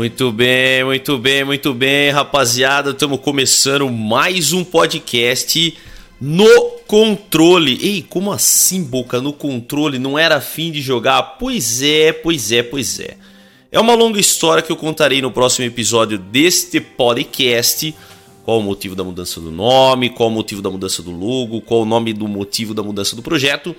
Muito bem, muito bem, muito bem, rapaziada. Estamos começando mais um podcast no controle. Ei, como assim, Boca? No controle? Não era fim de jogar? Pois é, pois é, pois é. É uma longa história que eu contarei no próximo episódio deste podcast. Qual o motivo da mudança do nome, qual o motivo da mudança do logo, qual o nome do motivo da mudança do projeto.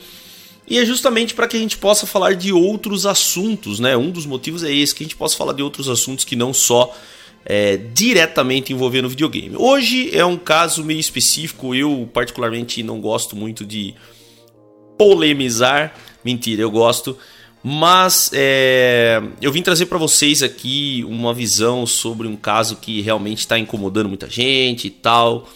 E é justamente para que a gente possa falar de outros assuntos, né? Um dos motivos é esse, que a gente possa falar de outros assuntos que não só é, diretamente envolvendo videogame. Hoje é um caso meio específico, eu particularmente não gosto muito de polemizar. Mentira, eu gosto. Mas é, eu vim trazer para vocês aqui uma visão sobre um caso que realmente está incomodando muita gente e tal.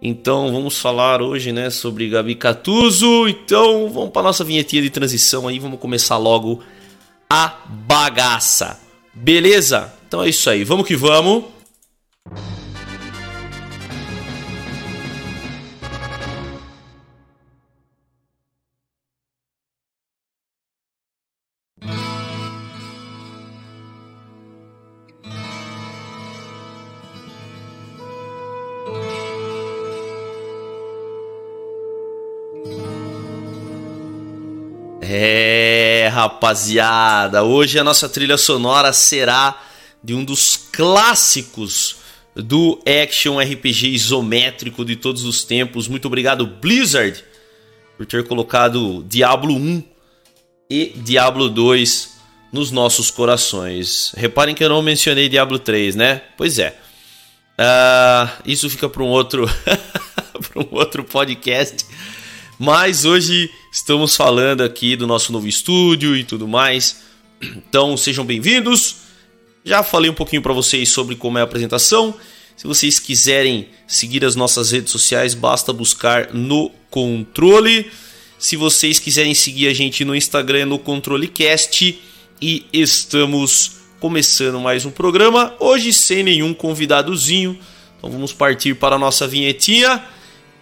Então vamos falar hoje, né, sobre Gabi Catuso. Então vamos para nossa vinhetinha de transição aí, vamos começar logo a bagaça. Beleza? Então é isso aí, vamos que vamos. Rapaziada, hoje a nossa trilha sonora será de um dos clássicos do action RPG isométrico de todos os tempos. Muito obrigado, Blizzard, por ter colocado Diablo 1 e Diablo 2 nos nossos corações. Reparem que eu não mencionei Diablo 3, né? Pois é. Uh, isso fica para um outro para um outro podcast. Mas hoje estamos falando aqui do nosso novo estúdio e tudo mais. Então sejam bem-vindos. Já falei um pouquinho para vocês sobre como é a apresentação. Se vocês quiserem seguir as nossas redes sociais, basta buscar no controle. Se vocês quiserem seguir a gente no Instagram, no ControleCast. E estamos começando mais um programa. Hoje sem nenhum convidadozinho. Então vamos partir para a nossa vinhetinha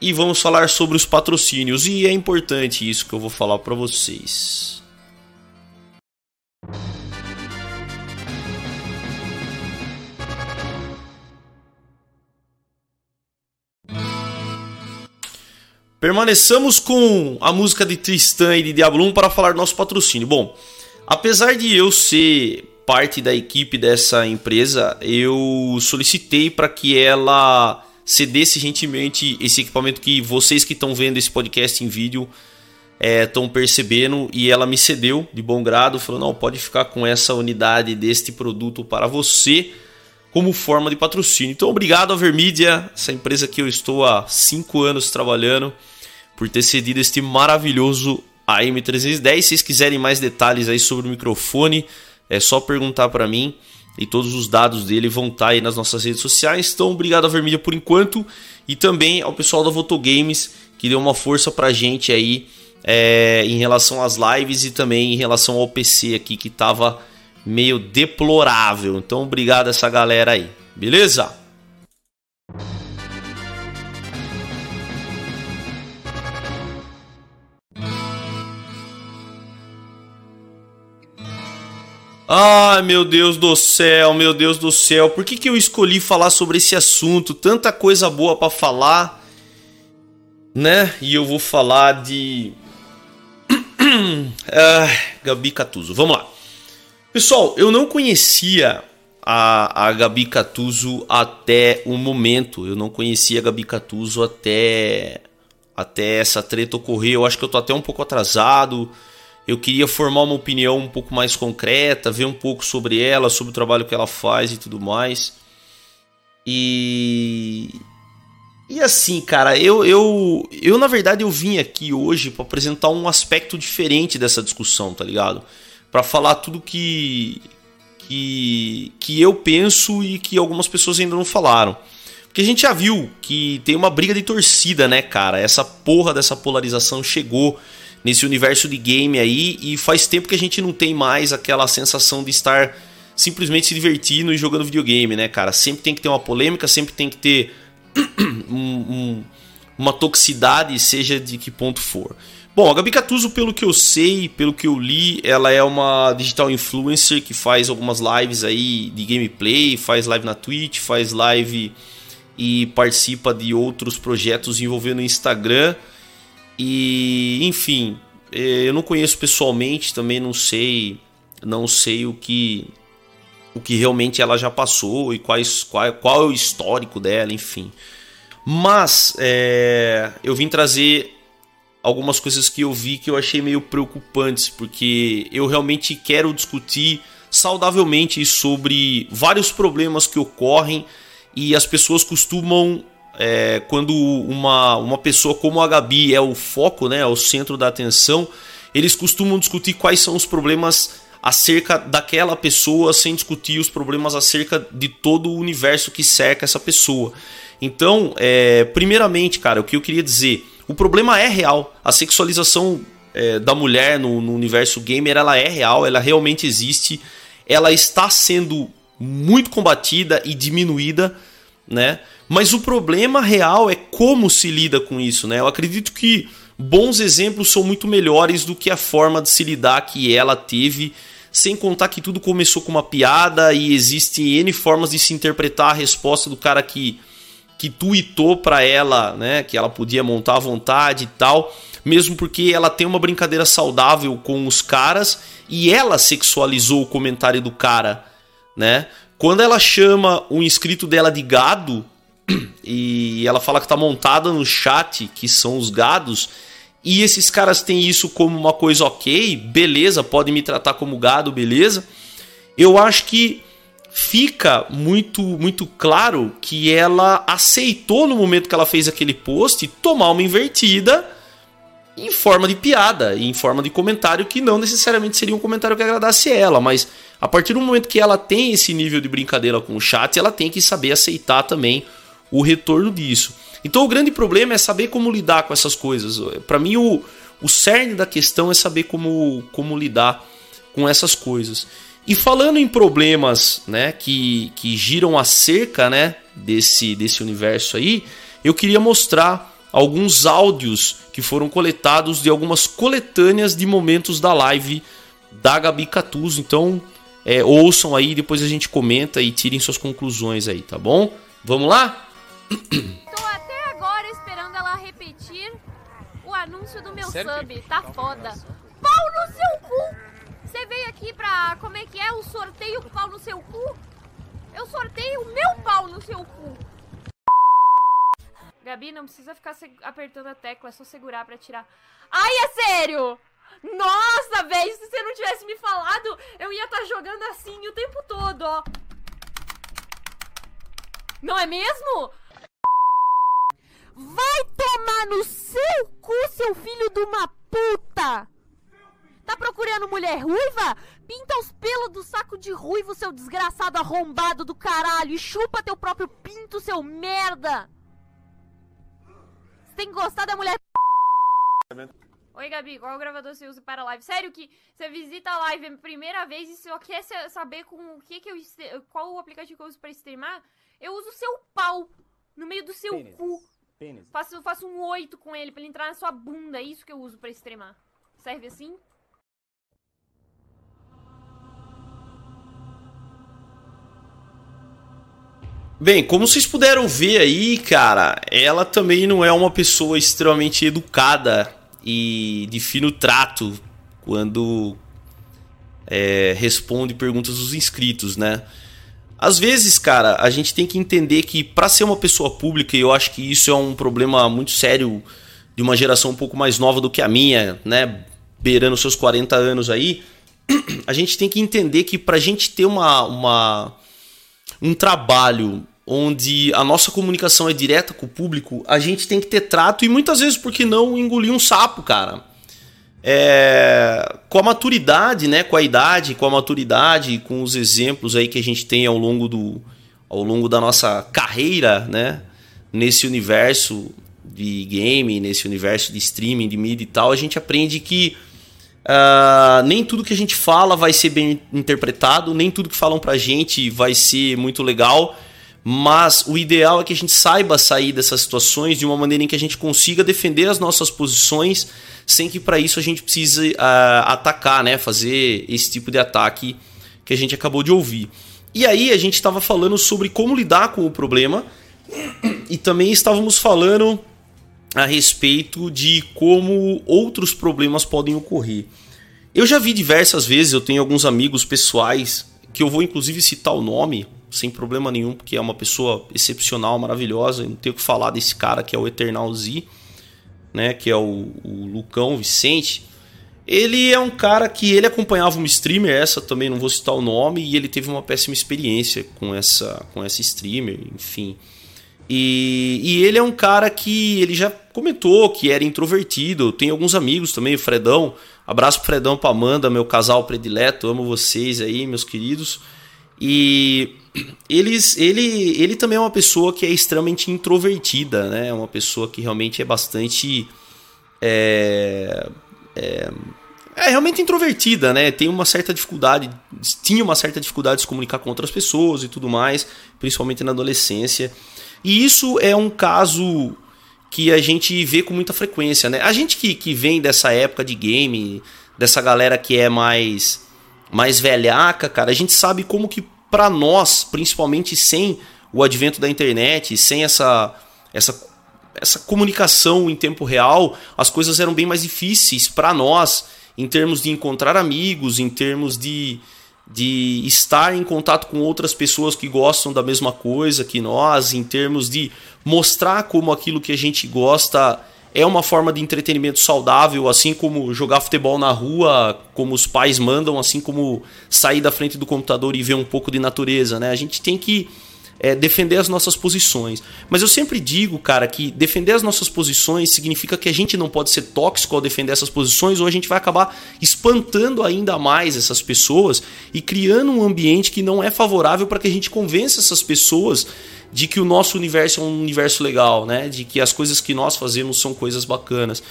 e vamos falar sobre os patrocínios. E é importante isso que eu vou falar para vocês. Permaneçamos com a música de Tristan e de Diablo 1 para falar do nosso patrocínio. Bom, apesar de eu ser parte da equipe dessa empresa, eu solicitei para que ela cedesse gentilmente esse equipamento que vocês que estão vendo esse podcast em vídeo estão é, percebendo e ela me cedeu de bom grado, falou: não, pode ficar com essa unidade deste produto para você como forma de patrocínio. Então, obrigado a Vermídia, essa empresa que eu estou há 5 anos trabalhando, por ter cedido este maravilhoso AM310. Se vocês quiserem mais detalhes aí sobre o microfone, é só perguntar para mim e todos os dados dele vão estar tá aí nas nossas redes sociais. Então, obrigado a Vermídia por enquanto e também ao pessoal da Votogames que deu uma força pra gente aí é, em relação às lives e também em relação ao PC aqui que tava meio deplorável. Então, obrigado a essa galera aí, beleza? Ai, meu Deus do céu, meu Deus do céu. Por que, que eu escolhi falar sobre esse assunto? Tanta coisa boa para falar, né? E eu vou falar de. ah, Gabi Catuso. Vamos lá. Pessoal, eu não conhecia a, a Gabi Catuso até o momento. Eu não conhecia a Gabi Catuso até, até essa treta ocorrer. Eu acho que eu tô até um pouco atrasado eu queria formar uma opinião um pouco mais concreta, ver um pouco sobre ela, sobre o trabalho que ela faz e tudo mais. E e assim, cara, eu eu eu na verdade eu vim aqui hoje para apresentar um aspecto diferente dessa discussão, tá ligado? Para falar tudo que que que eu penso e que algumas pessoas ainda não falaram. Porque a gente já viu que tem uma briga de torcida, né, cara? Essa porra dessa polarização chegou nesse universo de game aí e faz tempo que a gente não tem mais aquela sensação de estar simplesmente se divertindo e jogando videogame, né, cara? Sempre tem que ter uma polêmica, sempre tem que ter um, um, uma toxicidade, seja de que ponto for. Bom, a Gabi Catuso, pelo que eu sei, pelo que eu li, ela é uma digital influencer que faz algumas lives aí de gameplay, faz live na Twitch, faz live e participa de outros projetos envolvendo o Instagram. E, enfim, eh, eu não conheço pessoalmente, também não sei, não sei o que o que realmente ela já passou e quais, qual, qual é o histórico dela, enfim. Mas é, eu vim trazer algumas coisas que eu vi que eu achei meio preocupantes, porque eu realmente quero discutir saudavelmente sobre vários problemas que ocorrem e as pessoas costumam é, quando uma, uma pessoa como a Gabi é o foco, né, é o centro da atenção, eles costumam discutir quais são os problemas acerca daquela pessoa sem discutir os problemas acerca de todo o universo que cerca essa pessoa. Então, é, primeiramente, cara, o que eu queria dizer, o problema é real. A sexualização é, da mulher no, no universo gamer, ela é real, ela realmente existe. Ela está sendo muito combatida e diminuída, né? Mas o problema real é como se lida com isso, né? Eu acredito que bons exemplos são muito melhores do que a forma de se lidar que ela teve, sem contar que tudo começou com uma piada e existem N formas de se interpretar a resposta do cara que que tuitou para ela, né, que ela podia montar à vontade e tal, mesmo porque ela tem uma brincadeira saudável com os caras e ela sexualizou o comentário do cara, né? Quando ela chama o inscrito dela de gado e ela fala que tá montada no chat, que são os gados, e esses caras têm isso como uma coisa ok, beleza, podem me tratar como gado, beleza. Eu acho que fica muito muito claro que ela aceitou no momento que ela fez aquele post tomar uma invertida em forma de piada, em forma de comentário que não necessariamente seria um comentário que agradasse ela, mas a partir do momento que ela tem esse nível de brincadeira com o chat, ela tem que saber aceitar também o retorno disso. Então o grande problema é saber como lidar com essas coisas. Para mim o, o cerne da questão é saber como, como lidar com essas coisas. E falando em problemas né, que, que giram acerca né, desse, desse universo aí, eu queria mostrar alguns áudios que foram coletados de algumas coletâneas de momentos da live da Gabi Catuso. Então é, ouçam aí, depois a gente comenta e tirem suas conclusões aí, tá bom? Vamos lá? Tô até agora esperando ela repetir o anúncio do meu Sério? sub. Tá foda. Pau no seu cu! Você veio aqui pra. Como é que é? O sorteio pau no seu cu? Eu sorteio o meu pau no seu cu. Gabi, não precisa ficar apertando a tecla, é só segurar pra tirar. Ai, é sério! Nossa, velho, se você não tivesse me falado, eu ia estar tá jogando assim o tempo todo, ó. Não é mesmo? Vai tomar no seu cu, seu filho de uma puta! Tá procurando mulher ruiva? Pinta os pelos do saco de ruivo, seu desgraçado arrombado do caralho, e chupa teu próprio pinto, seu merda! Você tem que gostar da mulher. Oi, Gabi, qual gravador você usa para live? Sério que você visita a live a primeira vez e só quer saber com o que, que eu. qual o aplicativo que eu uso para streamar? Eu uso o seu pau no meio do seu Pênis. cu. Pênis. Faço, faço um oito com ele pra ele entrar na sua bunda. É isso que eu uso pra extremar. Serve assim? Bem, como vocês puderam ver aí, cara, ela também não é uma pessoa extremamente educada e de fino trato quando é, responde perguntas dos inscritos, né? Às vezes, cara, a gente tem que entender que para ser uma pessoa pública, e eu acho que isso é um problema muito sério de uma geração um pouco mais nova do que a minha, né, beirando seus 40 anos aí, a gente tem que entender que pra gente ter uma, uma um trabalho onde a nossa comunicação é direta com o público, a gente tem que ter trato e muitas vezes, por que não, engolir um sapo, cara? é, com a maturidade, né, com a idade, com a maturidade, com os exemplos aí que a gente tem ao longo do ao longo da nossa carreira, né, nesse universo de game, nesse universo de streaming, de mídia e tal, a gente aprende que uh, nem tudo que a gente fala vai ser bem interpretado, nem tudo que falam pra gente vai ser muito legal, mas o ideal é que a gente saiba sair dessas situações de uma maneira em que a gente consiga defender as nossas posições sem que para isso a gente precise uh, atacar, né? Fazer esse tipo de ataque que a gente acabou de ouvir. E aí a gente estava falando sobre como lidar com o problema e também estávamos falando a respeito de como outros problemas podem ocorrer. Eu já vi diversas vezes, eu tenho alguns amigos pessoais que eu vou inclusive citar o nome, sem problema nenhum, porque é uma pessoa excepcional, maravilhosa. não tenho que falar desse cara que é o Eternal Z, né? Que é o, o Lucão Vicente. Ele é um cara que ele acompanhava uma streamer, essa também não vou citar o nome, e ele teve uma péssima experiência com essa, com essa streamer, enfim. E, e ele é um cara que ele já comentou que era introvertido. Tem alguns amigos também, o Fredão. Abraço pro Fredão, pra Amanda, meu casal predileto. Amo vocês aí, meus queridos. E eles, ele, ele também é uma pessoa que é extremamente introvertida, né? É uma pessoa que realmente é bastante. É, é, é, realmente introvertida, né? Tem uma certa dificuldade, tinha uma certa dificuldade de se comunicar com outras pessoas e tudo mais, principalmente na adolescência. E isso é um caso que a gente vê com muita frequência, né? A gente que, que vem dessa época de game, dessa galera que é mais mais velhaca, cara, a gente sabe como que para nós, principalmente sem o advento da internet, sem essa, essa, essa comunicação em tempo real, as coisas eram bem mais difíceis para nós em termos de encontrar amigos, em termos de, de estar em contato com outras pessoas que gostam da mesma coisa que nós, em termos de mostrar como aquilo que a gente gosta é uma forma de entretenimento saudável, assim como jogar futebol na rua, como os pais mandam, assim como sair da frente do computador e ver um pouco de natureza, né? A gente tem que é, defender as nossas posições. Mas eu sempre digo, cara, que defender as nossas posições significa que a gente não pode ser tóxico ao defender essas posições, ou a gente vai acabar espantando ainda mais essas pessoas e criando um ambiente que não é favorável para que a gente convença essas pessoas de que o nosso universo é um universo legal, né? De que as coisas que nós fazemos são coisas bacanas.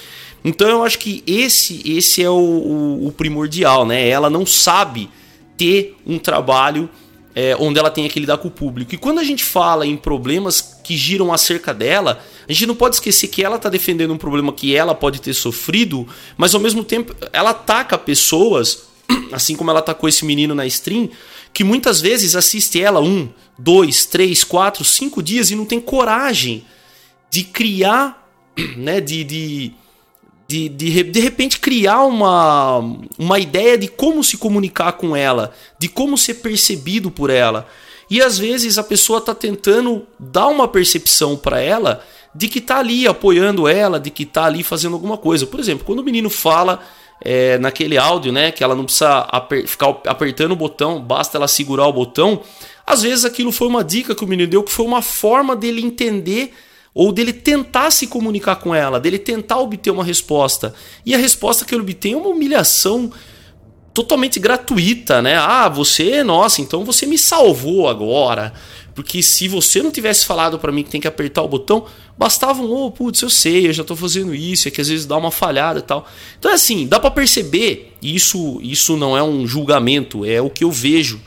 Então eu acho que esse esse é o, o, o primordial, né? Ela não sabe ter um trabalho é, onde ela tem que lidar com o público. E quando a gente fala em problemas que giram acerca dela, a gente não pode esquecer que ela está defendendo um problema que ela pode ter sofrido, mas ao mesmo tempo ela ataca pessoas, assim como ela atacou esse menino na stream, que muitas vezes assiste ela um, dois, três, quatro, cinco dias e não tem coragem de criar, né, de, de, de, de, de repente criar uma, uma ideia de como se comunicar com ela, de como ser percebido por ela. E às vezes a pessoa está tentando dar uma percepção para ela de que está ali apoiando ela, de que está ali fazendo alguma coisa. Por exemplo, quando o menino fala é, naquele áudio, né? Que ela não precisa aper ficar apertando o botão, basta ela segurar o botão. Às vezes aquilo foi uma dica que o menino deu, que foi uma forma dele entender ou dele tentar se comunicar com ela, dele tentar obter uma resposta. E a resposta que ele obtém é uma humilhação totalmente gratuita, né? Ah, você, nossa, então você me salvou agora. Porque se você não tivesse falado para mim que tem que apertar o botão, bastava um, oh, putz, eu sei, eu já tô fazendo isso, é que às vezes dá uma falhada e tal. Então é assim, dá para perceber, e isso, isso não é um julgamento, é o que eu vejo,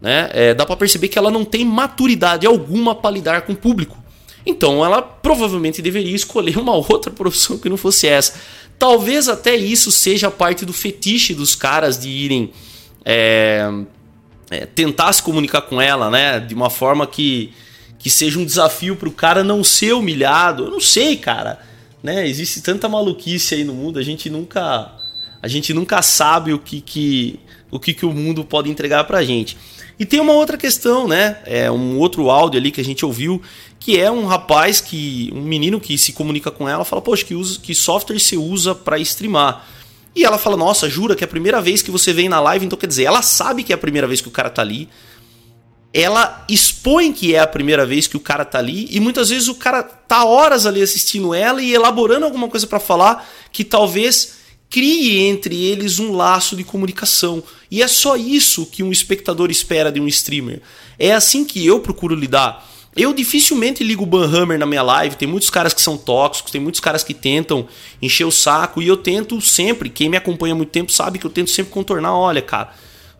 né? É, dá para perceber que ela não tem maturidade alguma para lidar com o público. Então ela provavelmente deveria escolher uma outra profissão que não fosse essa. Talvez até isso seja parte do fetiche dos caras de irem. É, é, tentar se comunicar com ela, né? De uma forma que, que seja um desafio para o cara não ser humilhado. Eu não sei, cara. Né? Existe tanta maluquice aí no mundo, a gente nunca a gente nunca sabe o que, que o que, que o mundo pode entregar pra gente. E tem uma outra questão, né? É um outro áudio ali que a gente ouviu, que é um rapaz que um menino que se comunica com ela, fala: "Poxa, que usa que software você usa para streamar?" E ela fala: Nossa, jura que é a primeira vez que você vem na live, então quer dizer, ela sabe que é a primeira vez que o cara tá ali. Ela expõe que é a primeira vez que o cara tá ali, e muitas vezes o cara tá horas ali assistindo ela e elaborando alguma coisa para falar que talvez crie entre eles um laço de comunicação. E é só isso que um espectador espera de um streamer. É assim que eu procuro lidar. Eu dificilmente ligo o Banhammer na minha live. Tem muitos caras que são tóxicos, tem muitos caras que tentam encher o saco. E eu tento sempre, quem me acompanha há muito tempo sabe que eu tento sempre contornar. Olha, cara,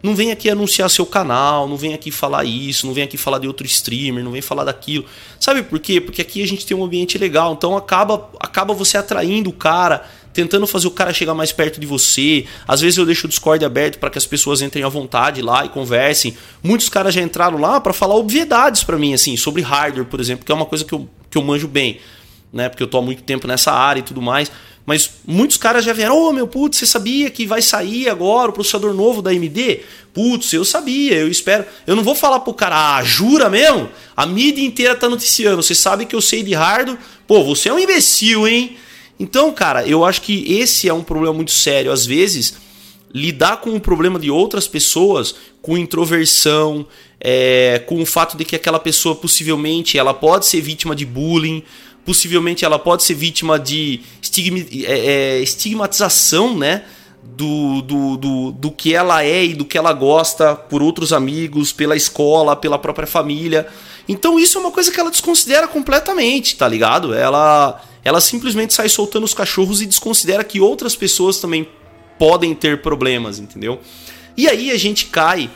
não vem aqui anunciar seu canal, não vem aqui falar isso, não vem aqui falar de outro streamer, não vem falar daquilo. Sabe por quê? Porque aqui a gente tem um ambiente legal, então acaba, acaba você atraindo o cara, tentando fazer o cara chegar mais perto de você. Às vezes eu deixo o Discord aberto para que as pessoas entrem à vontade lá e conversem. Muitos caras já entraram lá para falar obviedades para mim, assim, sobre hardware, por exemplo, que é uma coisa que eu, que eu manjo bem, né? Porque eu tô há muito tempo nessa área e tudo mais. Mas muitos caras já vieram, ô oh, meu putz, você sabia que vai sair agora o processador novo da AMD? Putz, eu sabia, eu espero. Eu não vou falar pro cara, ah, jura mesmo? A mídia inteira tá noticiando, você sabe que eu sei de hardware. Pô, você é um imbecil, hein? Então, cara, eu acho que esse é um problema muito sério. Às vezes, lidar com o problema de outras pessoas, com introversão, é, com o fato de que aquela pessoa possivelmente ela pode ser vítima de bullying, possivelmente ela pode ser vítima de é, é, estigmatização, né? Do, do, do, do que ela é e do que ela gosta por outros amigos, pela escola, pela própria família. Então isso é uma coisa que ela desconsidera completamente, tá ligado? Ela, ela simplesmente sai soltando os cachorros e desconsidera que outras pessoas também podem ter problemas, entendeu? E aí a gente cai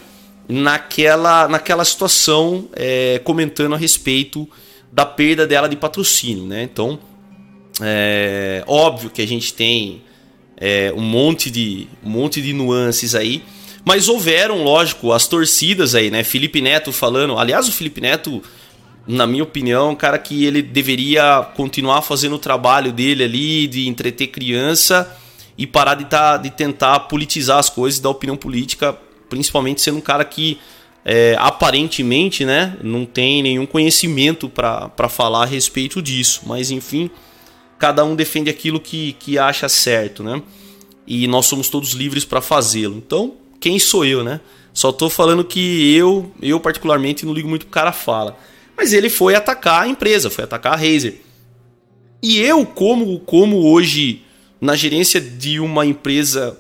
naquela, naquela situação é, comentando a respeito da perda dela de patrocínio, né? Então, é óbvio que a gente tem é, um monte de um monte de nuances aí, mas houveram, lógico, as torcidas aí, né? Felipe Neto falando, aliás, o Felipe Neto, na minha opinião, um cara que ele deveria continuar fazendo o trabalho dele ali de entreter criança e parar de, tá, de tentar politizar as coisas da opinião política, principalmente sendo um cara que é, aparentemente né, não tem nenhum conhecimento para falar a respeito disso. Mas enfim, cada um defende aquilo que, que acha certo, né? E nós somos todos livres para fazê-lo. Então, quem sou eu, né? Só tô falando que eu, eu particularmente, não ligo muito pro cara fala. Mas ele foi atacar a empresa, foi atacar a Razer. E eu, como, como hoje na gerência de uma empresa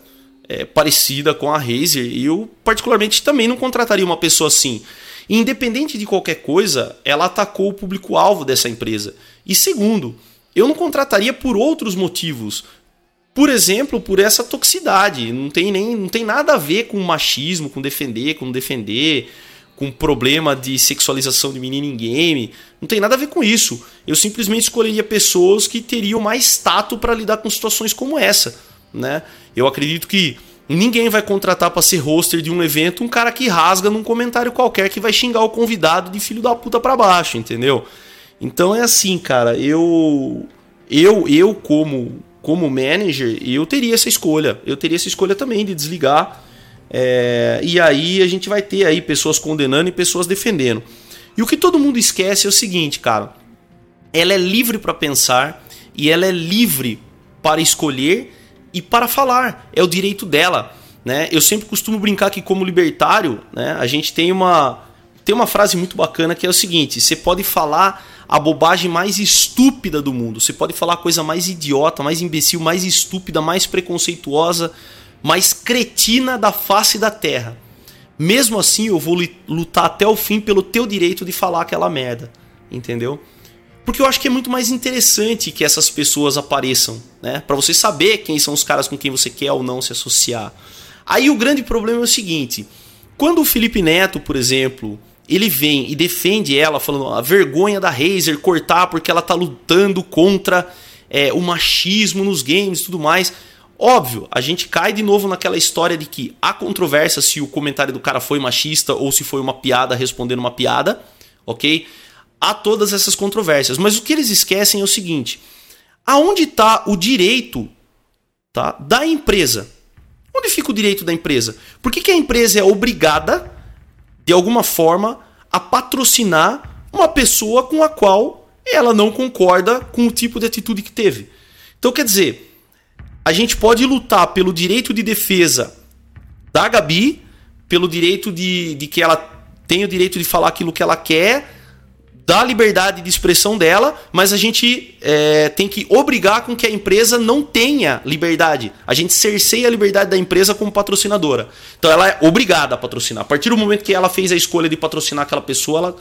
é, parecida com a Razer. E eu, particularmente, também não contrataria uma pessoa assim. independente de qualquer coisa, ela atacou o público-alvo dessa empresa. E segundo, eu não contrataria por outros motivos. Por exemplo, por essa toxicidade. Não tem, nem, não tem nada a ver com machismo, com defender, com defender, com problema de sexualização de menino em game. Não tem nada a ver com isso. Eu simplesmente escolheria pessoas que teriam mais tato para lidar com situações como essa né? Eu acredito que ninguém vai contratar para ser hoster de um evento um cara que rasga num comentário qualquer que vai xingar o convidado de filho da puta para baixo, entendeu? Então é assim, cara, eu eu eu como como manager, eu teria essa escolha. Eu teria essa escolha também de desligar. É, e aí a gente vai ter aí pessoas condenando e pessoas defendendo. E o que todo mundo esquece é o seguinte, cara. Ela é livre para pensar e ela é livre para escolher e para falar. É o direito dela. Né? Eu sempre costumo brincar que, como libertário, né, a gente tem uma, tem uma frase muito bacana que é o seguinte: você pode falar a bobagem mais estúpida do mundo, você pode falar a coisa mais idiota, mais imbecil, mais estúpida, mais preconceituosa, mais cretina da face da terra. Mesmo assim, eu vou lutar até o fim pelo teu direito de falar aquela merda. Entendeu? Porque eu acho que é muito mais interessante que essas pessoas apareçam, né? Para você saber quem são os caras com quem você quer ou não se associar. Aí o grande problema é o seguinte: quando o Felipe Neto, por exemplo, ele vem e defende ela, falando a vergonha da Razer cortar porque ela tá lutando contra é, o machismo nos games e tudo mais. Óbvio, a gente cai de novo naquela história de que há controvérsia se o comentário do cara foi machista ou se foi uma piada respondendo uma piada, ok? Há todas essas controvérsias. Mas o que eles esquecem é o seguinte: aonde está o direito tá, da empresa? Onde fica o direito da empresa? Por que, que a empresa é obrigada, de alguma forma, a patrocinar uma pessoa com a qual ela não concorda com o tipo de atitude que teve? Então, quer dizer, a gente pode lutar pelo direito de defesa da Gabi, pelo direito de, de que ela tenha o direito de falar aquilo que ela quer da liberdade de expressão dela, mas a gente é, tem que obrigar com que a empresa não tenha liberdade. A gente cerceia a liberdade da empresa como patrocinadora. Então ela é obrigada a patrocinar. A partir do momento que ela fez a escolha de patrocinar aquela pessoa, ela.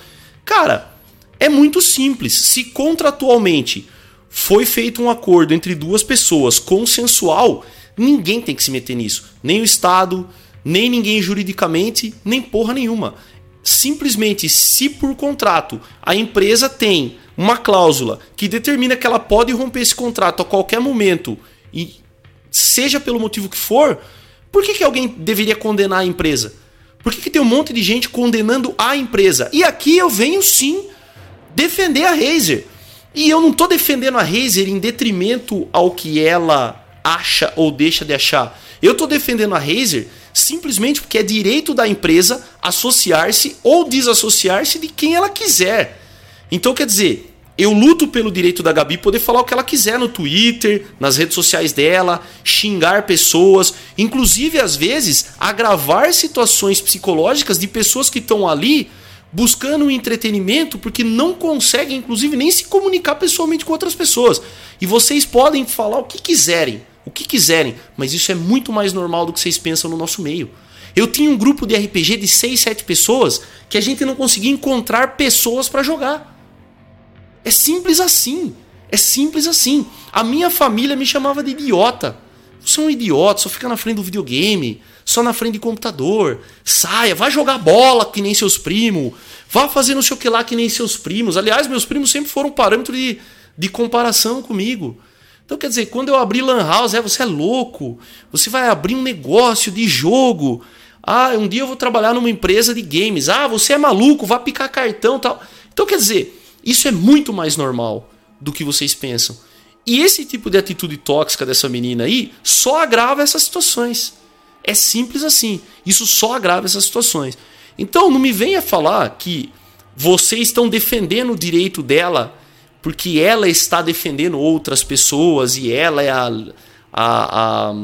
Cara, é muito simples. Se contratualmente foi feito um acordo entre duas pessoas consensual, ninguém tem que se meter nisso. Nem o Estado, nem ninguém juridicamente, nem porra nenhuma. Simplesmente, se por contrato a empresa tem uma cláusula que determina que ela pode romper esse contrato a qualquer momento, e seja pelo motivo que for, por que, que alguém deveria condenar a empresa? Por que, que tem um monte de gente condenando a empresa? E aqui eu venho sim defender a Razer. E eu não estou defendendo a Razer em detrimento ao que ela acha ou deixa de achar. Eu estou defendendo a Razer simplesmente porque é direito da empresa associar-se ou desassociar-se de quem ela quiser. Então, quer dizer, eu luto pelo direito da Gabi poder falar o que ela quiser no Twitter, nas redes sociais dela, xingar pessoas, inclusive às vezes agravar situações psicológicas de pessoas que estão ali buscando um entretenimento porque não conseguem, inclusive, nem se comunicar pessoalmente com outras pessoas. E vocês podem falar o que quiserem, o que quiserem, mas isso é muito mais normal do que vocês pensam no nosso meio. Eu tinha um grupo de RPG de 6, 7 pessoas que a gente não conseguia encontrar pessoas para jogar. É simples assim. É simples assim. A minha família me chamava de idiota. Você é um idiota, só fica na frente do videogame, só na frente do computador. Saia, vai jogar bola que nem seus primos. Vá fazer não sei o que lá que nem seus primos. Aliás, meus primos sempre foram parâmetro de, de comparação comigo. Então, quer dizer, quando eu abri Lan House, é, você é louco. Você vai abrir um negócio de jogo. Ah, um dia eu vou trabalhar numa empresa de games. Ah, você é maluco, vai picar cartão tal. Então, quer dizer, isso é muito mais normal do que vocês pensam. E esse tipo de atitude tóxica dessa menina aí só agrava essas situações. É simples assim. Isso só agrava essas situações. Então não me venha falar que vocês estão defendendo o direito dela porque ela está defendendo outras pessoas e ela é a, a, a,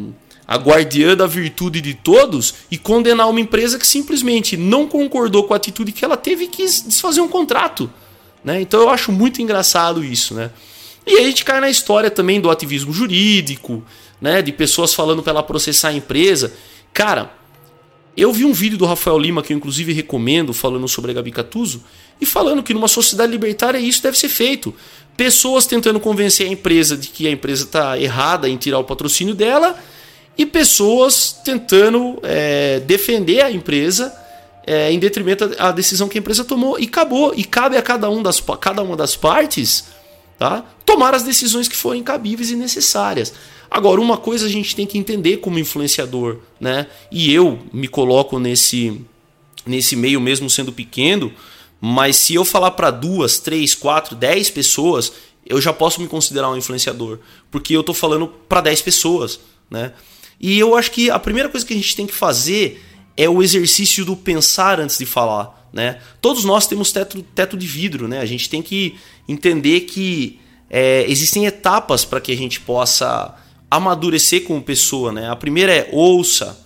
a guardiã da virtude de todos e condenar uma empresa que simplesmente não concordou com a atitude que ela teve e quis desfazer um contrato. Né? Então eu acho muito engraçado isso. Né? E a gente cai na história também do ativismo jurídico, né? de pessoas falando para ela processar a empresa. Cara, eu vi um vídeo do Rafael Lima que eu inclusive recomendo, falando sobre a Gabi Catuso, e falando que numa sociedade libertária isso deve ser feito. Pessoas tentando convencer a empresa de que a empresa está errada em tirar o patrocínio dela, e pessoas tentando é, defender a empresa é, em detrimento da decisão que a empresa tomou e acabou. E cabe a cada, um das, cada uma das partes tá, tomar as decisões que forem cabíveis e necessárias. Agora, uma coisa a gente tem que entender como influenciador, né? E eu me coloco nesse, nesse meio mesmo sendo pequeno, mas se eu falar para duas, três, quatro, dez pessoas, eu já posso me considerar um influenciador, porque eu estou falando para dez pessoas, né? E eu acho que a primeira coisa que a gente tem que fazer é o exercício do pensar antes de falar. Né? Todos nós temos teto, teto de vidro, né? a gente tem que entender que é, existem etapas para que a gente possa amadurecer como pessoa. Né? A primeira é ouça,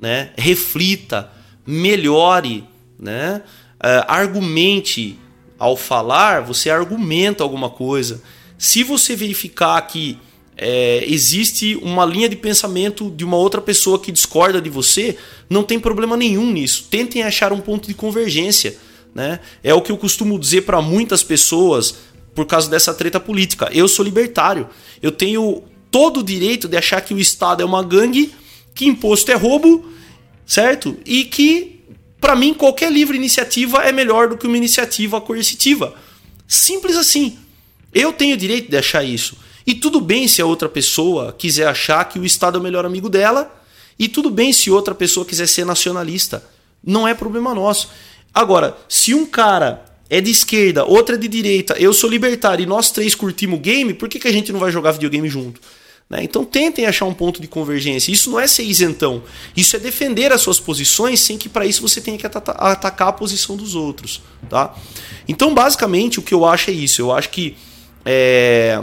né? reflita, melhore, né? Uh, argumente. Ao falar, você argumenta alguma coisa. Se você verificar que é, existe uma linha de pensamento de uma outra pessoa que discorda de você, não tem problema nenhum nisso. Tentem achar um ponto de convergência. Né? É o que eu costumo dizer para muitas pessoas por causa dessa treta política. Eu sou libertário. Eu tenho todo o direito de achar que o Estado é uma gangue, que imposto é roubo, certo? E que, para mim, qualquer livre iniciativa é melhor do que uma iniciativa coercitiva. Simples assim. Eu tenho direito de achar isso. E tudo bem se a outra pessoa quiser achar que o Estado é o melhor amigo dela, e tudo bem se outra pessoa quiser ser nacionalista. Não é problema nosso. Agora, se um cara é de esquerda, outra é de direita, eu sou libertário e nós três curtimos game, por que, que a gente não vai jogar videogame junto? Né? Então tentem achar um ponto de convergência. Isso não é ser isentão. Isso é defender as suas posições sem que para isso você tenha que atacar a posição dos outros. Tá? Então, basicamente, o que eu acho é isso. Eu acho que é,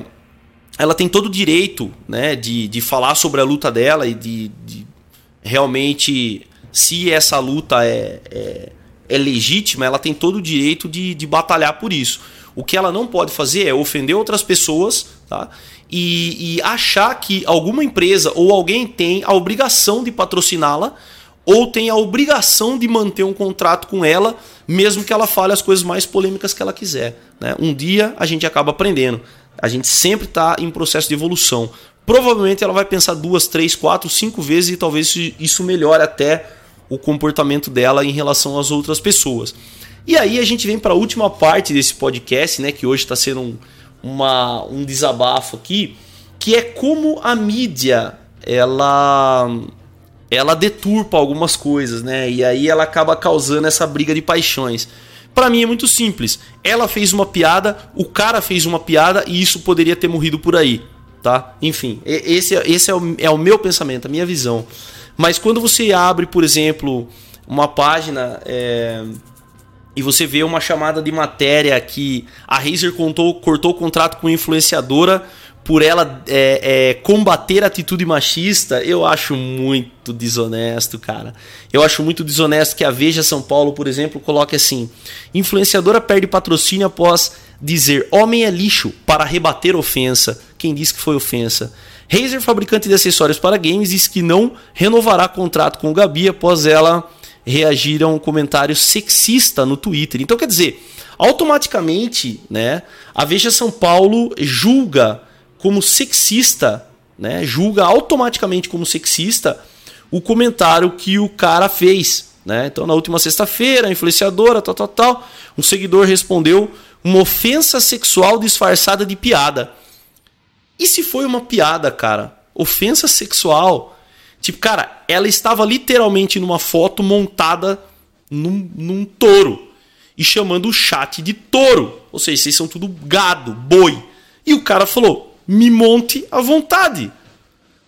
ela tem todo o direito né, de, de falar sobre a luta dela e de, de realmente, se essa luta é, é, é, legítima, ela tem todo o direito de, de batalhar por isso. O que ela não pode fazer é ofender outras pessoas tá? E, e achar que alguma empresa ou alguém tem a obrigação de patrociná-la ou tem a obrigação de manter um contrato com ela, mesmo que ela fale as coisas mais polêmicas que ela quiser. Né? Um dia a gente acaba aprendendo. A gente sempre está em processo de evolução. Provavelmente ela vai pensar duas, três, quatro, cinco vezes e talvez isso melhore até o comportamento dela em relação às outras pessoas. E aí a gente vem para a última parte desse podcast, né, que hoje está sendo um, uma, um desabafo aqui, que é como a mídia ela ela deturpa algumas coisas, né? E aí ela acaba causando essa briga de paixões. Para mim é muito simples. Ela fez uma piada, o cara fez uma piada e isso poderia ter morrido por aí, tá? Enfim, esse, esse é, o, é o meu pensamento, a minha visão. Mas quando você abre, por exemplo, uma página é, e você vê uma chamada de matéria que a Razer contou, cortou o contrato com influenciadora por ela é, é, combater a atitude machista, eu acho muito desonesto, cara. Eu acho muito desonesto que a Veja São Paulo, por exemplo, coloque assim: influenciadora perde patrocínio após dizer homem é lixo para rebater ofensa. Quem disse que foi ofensa? Razer, fabricante de acessórios para games, disse que não renovará contrato com o Gabi após ela reagir a um comentário sexista no Twitter. Então, quer dizer, automaticamente, né, a Veja São Paulo julga como sexista, né? Julga automaticamente como sexista o comentário que o cara fez, né? Então, na última sexta-feira, a influenciadora, tal, tal, tal, um seguidor respondeu uma ofensa sexual disfarçada de piada. E se foi uma piada, cara? Ofensa sexual. Tipo, cara, ela estava literalmente numa foto montada num, num touro e chamando o chat de touro. Ou seja, vocês são tudo gado, boi. E o cara falou: me monte à vontade.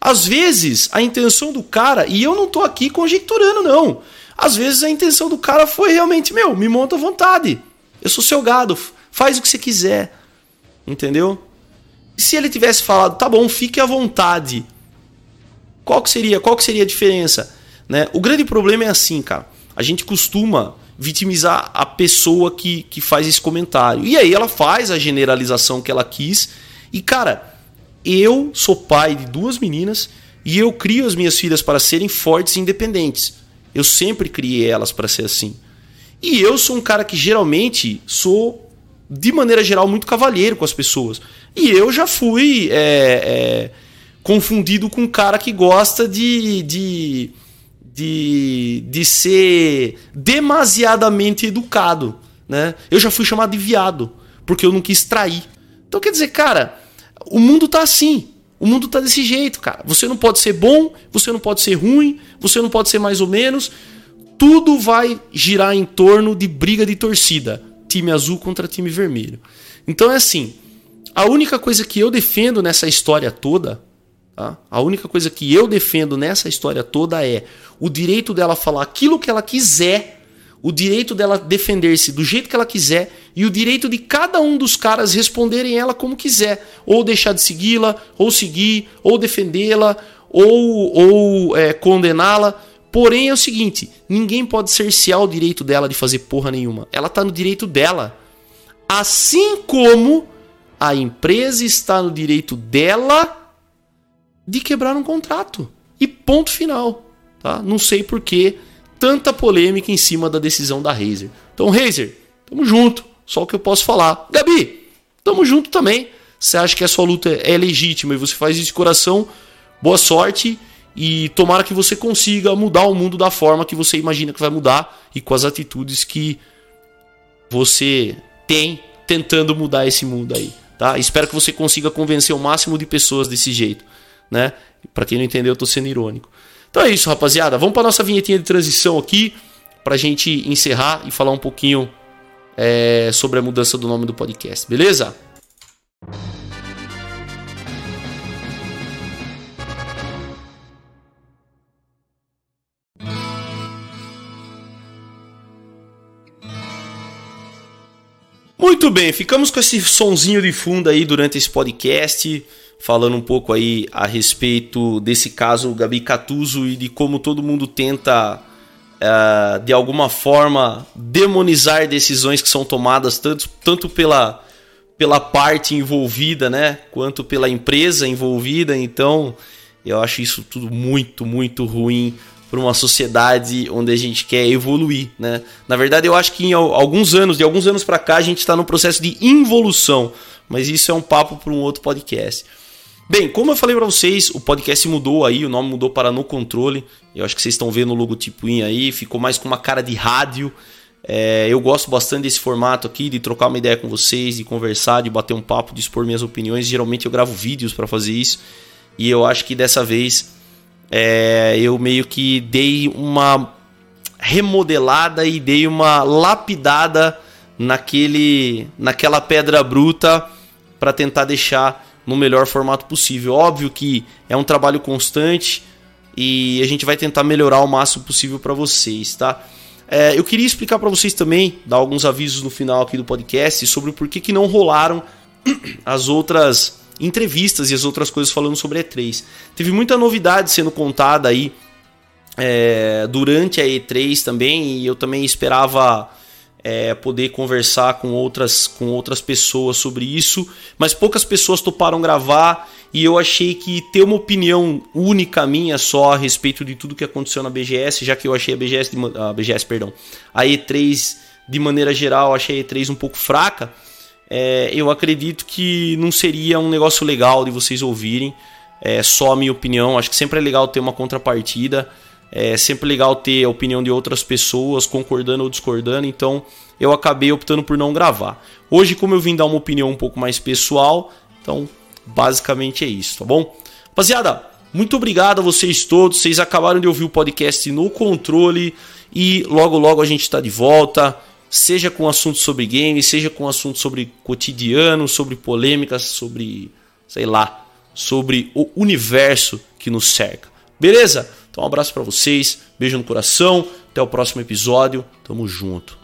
Às vezes, a intenção do cara, e eu não tô aqui conjecturando, não. Às vezes a intenção do cara foi realmente, meu, me monta à vontade. Eu sou seu gado, faz o que você quiser. Entendeu? E se ele tivesse falado, tá bom, fique à vontade. Qual que seria, qual que seria a diferença? Né? O grande problema é assim, cara. A gente costuma vitimizar a pessoa que, que faz esse comentário. E aí ela faz a generalização que ela quis e cara, eu sou pai de duas meninas e eu crio as minhas filhas para serem fortes e independentes. Eu sempre criei elas para ser assim. E eu sou um cara que geralmente sou, de maneira geral, muito cavalheiro com as pessoas. E eu já fui é, é, confundido com um cara que gosta de, de, de, de ser demasiadamente educado. Né? Eu já fui chamado de viado, porque eu não quis trair. Então quer dizer, cara, o mundo tá assim. O mundo tá desse jeito, cara. Você não pode ser bom, você não pode ser ruim, você não pode ser mais ou menos. Tudo vai girar em torno de briga de torcida. Time azul contra time vermelho. Então é assim. A única coisa que eu defendo nessa história toda, tá? a única coisa que eu defendo nessa história toda é o direito dela falar aquilo que ela quiser o direito dela defender-se do jeito que ela quiser e o direito de cada um dos caras responderem ela como quiser, ou deixar de segui-la, ou seguir, ou defendê-la, ou, ou é, condená-la. Porém é o seguinte, ninguém pode cercear o direito dela de fazer porra nenhuma. Ela está no direito dela. Assim como a empresa está no direito dela de quebrar um contrato. E ponto final. Tá? Não sei porquê tanta polêmica em cima da decisão da Razer. Então, Razer, tamo junto. Só o que eu posso falar. Gabi, tamo junto também. Você acha que a sua luta é legítima e você faz isso de coração, boa sorte e tomara que você consiga mudar o mundo da forma que você imagina que vai mudar e com as atitudes que você tem tentando mudar esse mundo aí, tá? Espero que você consiga convencer o máximo de pessoas desse jeito, né? Para quem não entendeu, eu tô sendo irônico. Então é isso, rapaziada. Vamos para nossa vinhetinha de transição aqui, para a gente encerrar e falar um pouquinho é, sobre a mudança do nome do podcast, beleza? Muito bem, ficamos com esse sonzinho de fundo aí durante esse podcast falando um pouco aí a respeito desse caso Gabi Catuso e de como todo mundo tenta uh, de alguma forma demonizar decisões que são tomadas tanto, tanto pela, pela parte envolvida, né, quanto pela empresa envolvida. Então, eu acho isso tudo muito, muito ruim para uma sociedade onde a gente quer evoluir, né? Na verdade, eu acho que em alguns anos, de alguns anos para cá, a gente está no processo de involução, mas isso é um papo para um outro podcast. Bem, como eu falei para vocês, o podcast mudou aí, o nome mudou para No Controle. Eu acho que vocês estão vendo o logotipo aí, ficou mais com uma cara de rádio. É, eu gosto bastante desse formato aqui, de trocar uma ideia com vocês, de conversar, de bater um papo, de expor minhas opiniões. Geralmente eu gravo vídeos para fazer isso. E eu acho que dessa vez é, eu meio que dei uma remodelada e dei uma lapidada naquele, naquela pedra bruta para tentar deixar no melhor formato possível. Óbvio que é um trabalho constante e a gente vai tentar melhorar o máximo possível para vocês, tá? É, eu queria explicar para vocês também, dar alguns avisos no final aqui do podcast sobre o porquê que não rolaram as outras entrevistas e as outras coisas falando sobre E3. Teve muita novidade sendo contada aí é, durante a E3 também e eu também esperava é, poder conversar com outras, com outras pessoas sobre isso, mas poucas pessoas toparam gravar e eu achei que ter uma opinião única minha só a respeito de tudo que aconteceu na BGS, já que eu achei a BGS, de, a BGS, perdão, a E3 de maneira geral, achei a E3 um pouco fraca. É, eu acredito que não seria um negócio legal de vocês ouvirem é, só a minha opinião. Acho que sempre é legal ter uma contrapartida. É sempre legal ter a opinião de outras pessoas concordando ou discordando, então eu acabei optando por não gravar. Hoje, como eu vim dar uma opinião um pouco mais pessoal, então basicamente é isso, tá bom? Rapaziada, muito obrigado a vocês todos. Vocês acabaram de ouvir o podcast no controle e logo logo a gente está de volta. Seja com assuntos sobre games, seja com assuntos sobre cotidiano, sobre polêmicas, sobre, sei lá, sobre o universo que nos cerca. Beleza? Então um abraço para vocês, beijo no coração, até o próximo episódio, tamo junto.